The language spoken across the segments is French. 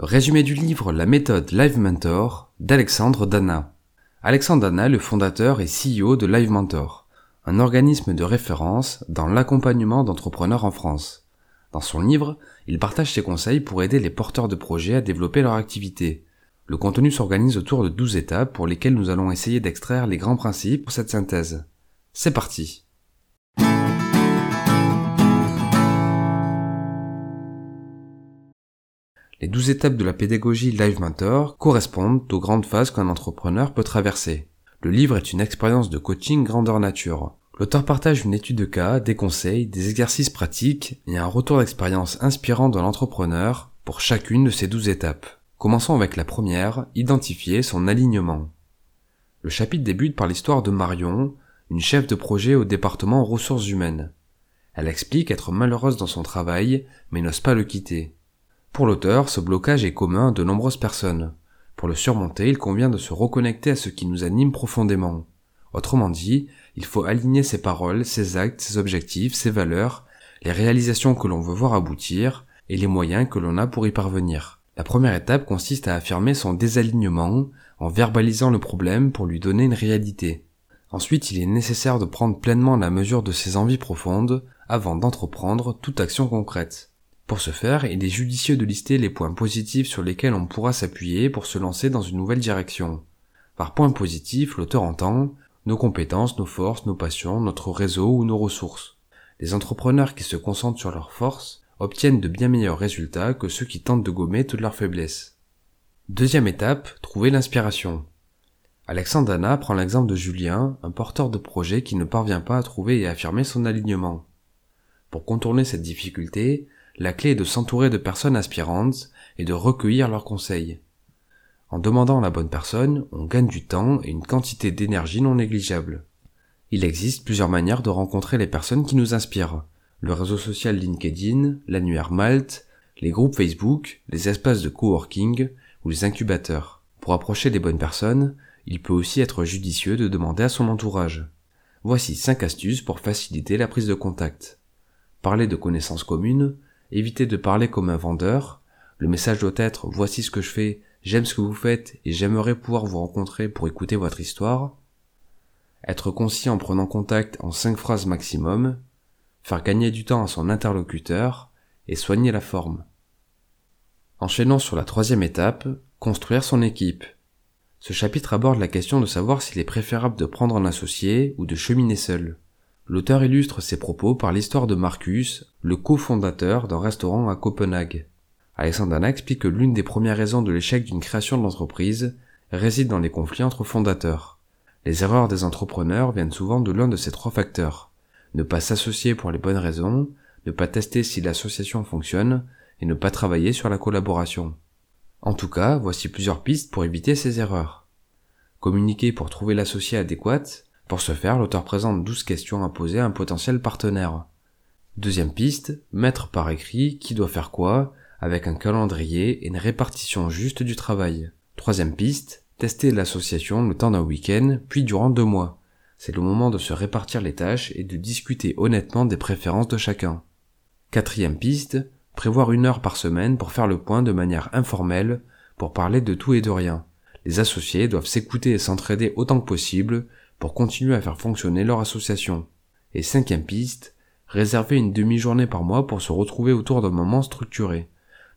Résumé du livre La méthode Live Mentor d'Alexandre Dana. Alexandre Dana, le fondateur et CEO de Live Mentor, un organisme de référence dans l'accompagnement d'entrepreneurs en France. Dans son livre, il partage ses conseils pour aider les porteurs de projets à développer leur activité. Le contenu s'organise autour de 12 étapes pour lesquelles nous allons essayer d'extraire les grands principes pour cette synthèse. C'est parti Les douze étapes de la pédagogie Live Mentor correspondent aux grandes phases qu'un entrepreneur peut traverser. Le livre est une expérience de coaching grandeur nature. L'auteur partage une étude de cas, des conseils, des exercices pratiques et un retour d'expérience inspirant de l'entrepreneur pour chacune de ces douze étapes. Commençons avec la première, identifier son alignement. Le chapitre débute par l'histoire de Marion, une chef de projet au département ressources humaines. Elle explique être malheureuse dans son travail, mais n'ose pas le quitter. Pour l'auteur, ce blocage est commun à de nombreuses personnes. Pour le surmonter, il convient de se reconnecter à ce qui nous anime profondément. Autrement dit, il faut aligner ses paroles, ses actes, ses objectifs, ses valeurs, les réalisations que l'on veut voir aboutir, et les moyens que l'on a pour y parvenir. La première étape consiste à affirmer son désalignement en verbalisant le problème pour lui donner une réalité. Ensuite, il est nécessaire de prendre pleinement la mesure de ses envies profondes avant d'entreprendre toute action concrète. Pour ce faire, il est judicieux de lister les points positifs sur lesquels on pourra s'appuyer pour se lancer dans une nouvelle direction. Par points positifs, l'auteur entend nos compétences, nos forces, nos passions, notre réseau ou nos ressources. Les entrepreneurs qui se concentrent sur leurs forces obtiennent de bien meilleurs résultats que ceux qui tentent de gommer toutes leurs faiblesses. Deuxième étape, trouver l'inspiration. Alexandre Dana prend l'exemple de Julien, un porteur de projet qui ne parvient pas à trouver et affirmer son alignement. Pour contourner cette difficulté, la clé est de s'entourer de personnes aspirantes et de recueillir leurs conseils. En demandant à la bonne personne, on gagne du temps et une quantité d'énergie non négligeable. Il existe plusieurs manières de rencontrer les personnes qui nous inspirent. Le réseau social LinkedIn, l'annuaire Malte, les groupes Facebook, les espaces de coworking ou les incubateurs. Pour approcher des bonnes personnes, il peut aussi être judicieux de demander à son entourage. Voici 5 astuces pour faciliter la prise de contact. Parler de connaissances communes, évitez de parler comme un vendeur. Le message doit être voici ce que je fais, j'aime ce que vous faites et j'aimerais pouvoir vous rencontrer pour écouter votre histoire. Être concis en prenant contact en cinq phrases maximum. Faire gagner du temps à son interlocuteur et soigner la forme. Enchaînons sur la troisième étape, construire son équipe. Ce chapitre aborde la question de savoir s'il est préférable de prendre un associé ou de cheminer seul. L'auteur illustre ses propos par l'histoire de Marcus, le cofondateur d'un restaurant à Copenhague. Alexandre Dana explique que l'une des premières raisons de l'échec d'une création de l'entreprise réside dans les conflits entre fondateurs. Les erreurs des entrepreneurs viennent souvent de l'un de ces trois facteurs. Ne pas s'associer pour les bonnes raisons, ne pas tester si l'association fonctionne, et ne pas travailler sur la collaboration. En tout cas, voici plusieurs pistes pour éviter ces erreurs. Communiquer pour trouver l'associé adéquat, pour ce faire, l'auteur présente 12 questions à poser à un potentiel partenaire. Deuxième piste, mettre par écrit qui doit faire quoi, avec un calendrier et une répartition juste du travail. Troisième piste, tester l'association le temps d'un week-end, puis durant deux mois. C'est le moment de se répartir les tâches et de discuter honnêtement des préférences de chacun. Quatrième piste, prévoir une heure par semaine pour faire le point de manière informelle, pour parler de tout et de rien. Les associés doivent s'écouter et s'entraider autant que possible pour continuer à faire fonctionner leur association. Et cinquième piste, réserver une demi-journée par mois pour se retrouver autour d'un moment structuré.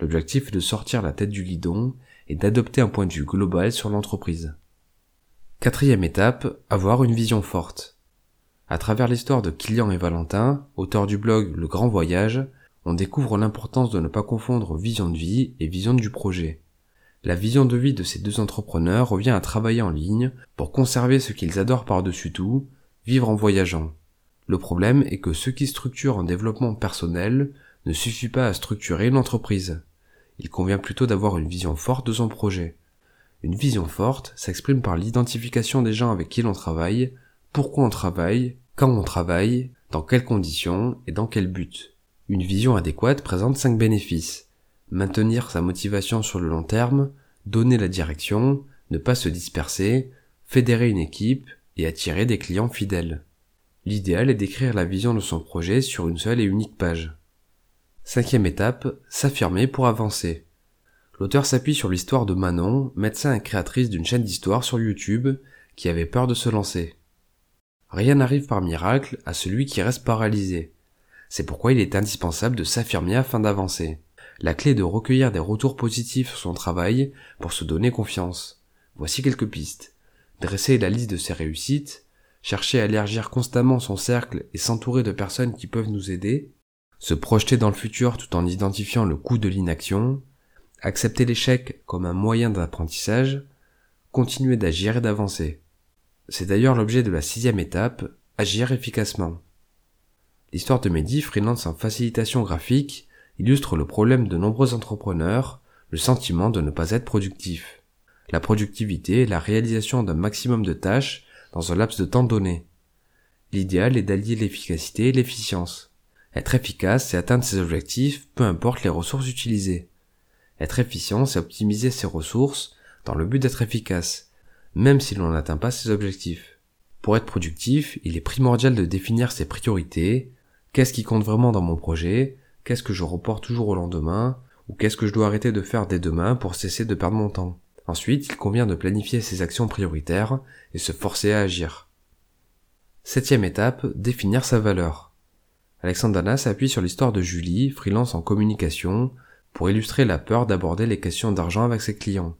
L'objectif est de sortir la tête du guidon et d'adopter un point de vue global sur l'entreprise. Quatrième étape, avoir une vision forte. À travers l'histoire de Kilian et Valentin, auteurs du blog Le Grand Voyage, on découvre l'importance de ne pas confondre vision de vie et vision du projet. La vision de vie de ces deux entrepreneurs revient à travailler en ligne pour conserver ce qu'ils adorent par-dessus tout, vivre en voyageant. Le problème est que ce qui structure un développement personnel ne suffit pas à structurer une entreprise. Il convient plutôt d'avoir une vision forte de son projet. Une vision forte s'exprime par l'identification des gens avec qui l'on travaille, pourquoi on travaille, quand on travaille, dans quelles conditions et dans quel but. Une vision adéquate présente cinq bénéfices maintenir sa motivation sur le long terme, donner la direction, ne pas se disperser, fédérer une équipe et attirer des clients fidèles. L'idéal est d'écrire la vision de son projet sur une seule et unique page. Cinquième étape, s'affirmer pour avancer. L'auteur s'appuie sur l'histoire de Manon, médecin et créatrice d'une chaîne d'histoire sur YouTube, qui avait peur de se lancer. Rien n'arrive par miracle à celui qui reste paralysé. C'est pourquoi il est indispensable de s'affirmer afin d'avancer. La clé de recueillir des retours positifs sur son travail pour se donner confiance. Voici quelques pistes. Dresser la liste de ses réussites, chercher à élargir constamment son cercle et s'entourer de personnes qui peuvent nous aider, se projeter dans le futur tout en identifiant le coût de l'inaction, accepter l'échec comme un moyen d'apprentissage, continuer d'agir et d'avancer. C'est d'ailleurs l'objet de la sixième étape, agir efficacement. L'histoire de Mehdi, freelance en facilitation graphique, illustre le problème de nombreux entrepreneurs, le sentiment de ne pas être productif. La productivité est la réalisation d'un maximum de tâches dans un laps de temps donné. L'idéal est d'allier l'efficacité et l'efficience. Être efficace, c'est atteindre ses objectifs, peu importe les ressources utilisées. Être efficient, c'est optimiser ses ressources dans le but d'être efficace, même si l'on n'atteint pas ses objectifs. Pour être productif, il est primordial de définir ses priorités, qu'est-ce qui compte vraiment dans mon projet, qu'est-ce que je reporte toujours au lendemain, ou qu'est-ce que je dois arrêter de faire dès demain pour cesser de perdre mon temps. Ensuite, il convient de planifier ses actions prioritaires et se forcer à agir. Septième étape, définir sa valeur. Alexandre Dana s'appuie sur l'histoire de Julie, freelance en communication, pour illustrer la peur d'aborder les questions d'argent avec ses clients.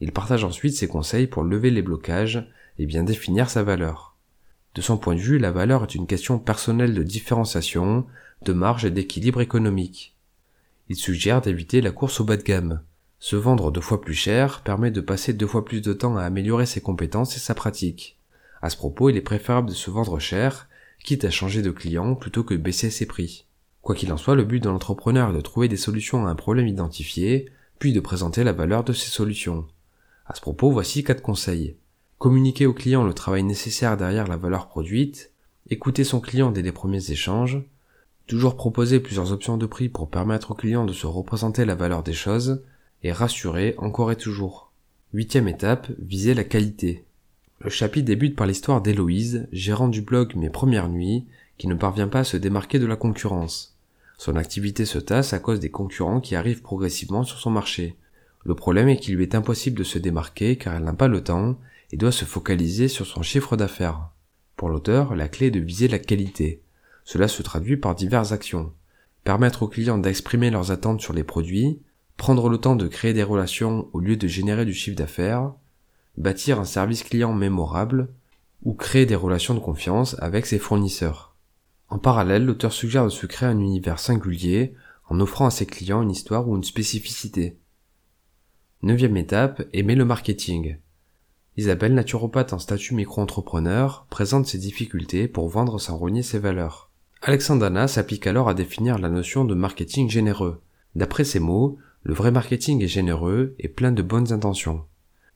Il partage ensuite ses conseils pour lever les blocages et bien définir sa valeur. De son point de vue, la valeur est une question personnelle de différenciation, de marge et d'équilibre économique. Il suggère d'éviter la course au bas de gamme. Se vendre deux fois plus cher permet de passer deux fois plus de temps à améliorer ses compétences et sa pratique. À ce propos, il est préférable de se vendre cher, quitte à changer de client plutôt que baisser ses prix. Quoi qu'il en soit, le but de l'entrepreneur est de trouver des solutions à un problème identifié, puis de présenter la valeur de ces solutions. À ce propos, voici quatre conseils. Communiquer au client le travail nécessaire derrière la valeur produite, écouter son client dès les premiers échanges, toujours proposer plusieurs options de prix pour permettre au client de se représenter la valeur des choses, et rassurer encore et toujours. Huitième étape, viser la qualité. Le chapitre débute par l'histoire d'Héloïse, gérante du blog Mes Premières Nuits, qui ne parvient pas à se démarquer de la concurrence. Son activité se tasse à cause des concurrents qui arrivent progressivement sur son marché. Le problème est qu'il lui est impossible de se démarquer car elle n'a pas le temps et doit se focaliser sur son chiffre d'affaires. Pour l'auteur, la clé est de viser la qualité. Cela se traduit par diverses actions. Permettre aux clients d'exprimer leurs attentes sur les produits, prendre le temps de créer des relations au lieu de générer du chiffre d'affaires, bâtir un service client mémorable, ou créer des relations de confiance avec ses fournisseurs. En parallèle, l'auteur suggère de se créer un univers singulier en offrant à ses clients une histoire ou une spécificité. Neuvième étape, aimer le marketing. Isabelle, naturopathe en statut micro-entrepreneur, présente ses difficultés pour vendre sans renier ses valeurs. Alexandana s'applique alors à définir la notion de marketing généreux. D'après ses mots, le vrai marketing est généreux et plein de bonnes intentions.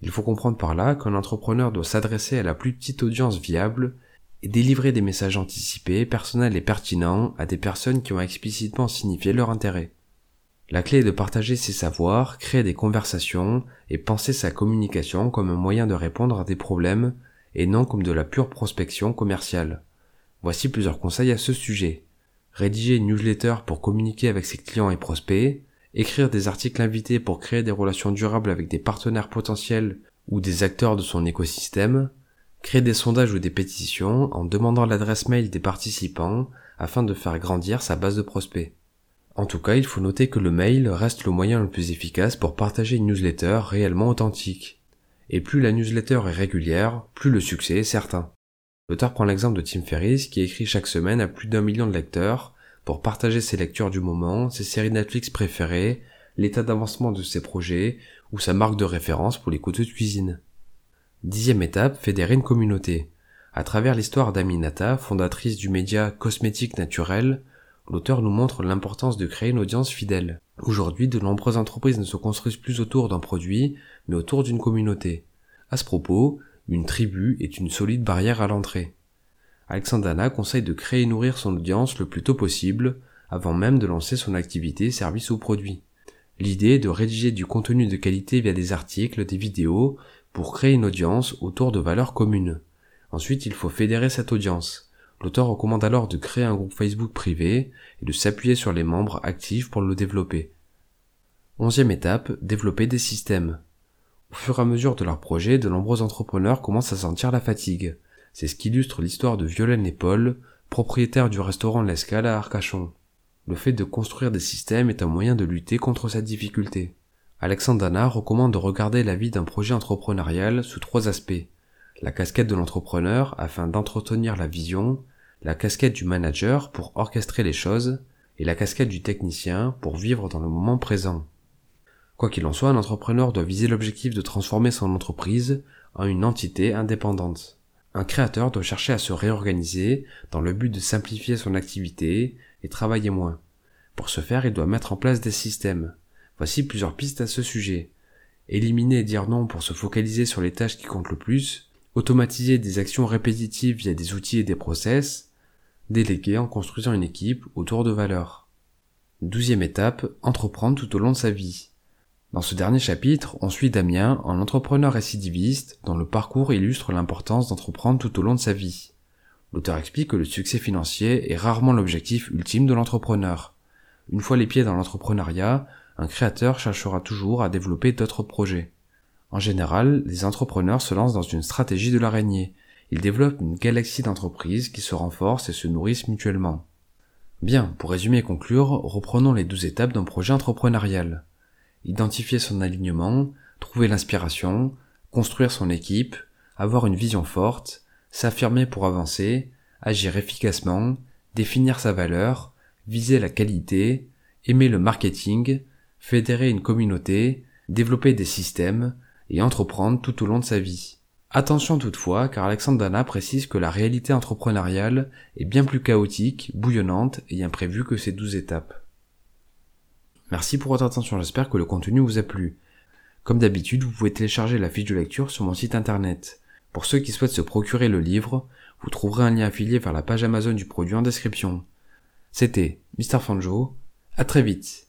Il faut comprendre par là qu'un entrepreneur doit s'adresser à la plus petite audience viable et délivrer des messages anticipés, personnels et pertinents à des personnes qui ont explicitement signifié leur intérêt. La clé est de partager ses savoirs, créer des conversations et penser sa communication comme un moyen de répondre à des problèmes et non comme de la pure prospection commerciale. Voici plusieurs conseils à ce sujet. Rédiger une newsletter pour communiquer avec ses clients et prospects, écrire des articles invités pour créer des relations durables avec des partenaires potentiels ou des acteurs de son écosystème, Créer des sondages ou des pétitions en demandant l'adresse mail des participants afin de faire grandir sa base de prospects. En tout cas, il faut noter que le mail reste le moyen le plus efficace pour partager une newsletter réellement authentique. Et plus la newsletter est régulière, plus le succès est certain. L'auteur prend l'exemple de Tim Ferriss qui écrit chaque semaine à plus d'un million de lecteurs pour partager ses lectures du moment, ses séries Netflix préférées, l'état d'avancement de ses projets ou sa marque de référence pour les couteaux de cuisine. Dixième étape, fédérer une communauté. À travers l'histoire d'Aminata, fondatrice du média Cosmétique Naturel, l'auteur nous montre l'importance de créer une audience fidèle. Aujourd'hui, de nombreuses entreprises ne se construisent plus autour d'un produit, mais autour d'une communauté. À ce propos, une tribu est une solide barrière à l'entrée. Alexandana conseille de créer et nourrir son audience le plus tôt possible, avant même de lancer son activité, service ou produit. L'idée est de rédiger du contenu de qualité via des articles, des vidéos, pour créer une audience autour de valeurs communes. Ensuite, il faut fédérer cette audience. L'auteur recommande alors de créer un groupe Facebook privé et de s'appuyer sur les membres actifs pour le développer. Onzième étape, développer des systèmes. Au fur et à mesure de leur projet, de nombreux entrepreneurs commencent à sentir la fatigue. C'est ce qu'illustre l'histoire de Violaine et Paul, propriétaire du restaurant L'Escale à Arcachon. Le fait de construire des systèmes est un moyen de lutter contre cette difficulté. Alexandre Dana recommande de regarder la vie d'un projet entrepreneurial sous trois aspects. La casquette de l'entrepreneur afin d'entretenir la vision, la casquette du manager pour orchestrer les choses, et la casquette du technicien pour vivre dans le moment présent. Quoi qu'il en soit, un entrepreneur doit viser l'objectif de transformer son entreprise en une entité indépendante. Un créateur doit chercher à se réorganiser dans le but de simplifier son activité et travailler moins. Pour ce faire, il doit mettre en place des systèmes. Voici plusieurs pistes à ce sujet. Éliminer et dire non pour se focaliser sur les tâches qui comptent le plus, automatiser des actions répétitives via des outils et des process, déléguer en construisant une équipe autour de valeurs. Douzième étape, entreprendre tout au long de sa vie. Dans ce dernier chapitre, on suit Damien, un entrepreneur récidiviste, dont le parcours illustre l'importance d'entreprendre tout au long de sa vie. L'auteur explique que le succès financier est rarement l'objectif ultime de l'entrepreneur. Une fois les pieds dans l'entrepreneuriat, un créateur cherchera toujours à développer d'autres projets. En général, les entrepreneurs se lancent dans une stratégie de l'araignée. Ils développent une galaxie d'entreprises qui se renforcent et se nourrissent mutuellement. Bien, pour résumer et conclure, reprenons les douze étapes d'un projet entrepreneurial identifier son alignement, trouver l'inspiration, construire son équipe, avoir une vision forte, s'affirmer pour avancer, agir efficacement, définir sa valeur, viser la qualité, aimer le marketing, fédérer une communauté, développer des systèmes et entreprendre tout au long de sa vie. Attention toutefois, car Alexandre Dana précise que la réalité entrepreneuriale est bien plus chaotique, bouillonnante et imprévue que ces douze étapes. Merci pour votre attention, j'espère que le contenu vous a plu. Comme d'habitude, vous pouvez télécharger la fiche de lecture sur mon site internet. Pour ceux qui souhaitent se procurer le livre, vous trouverez un lien affilié vers la page Amazon du produit en description. C'était Mr. Fanjo, à très vite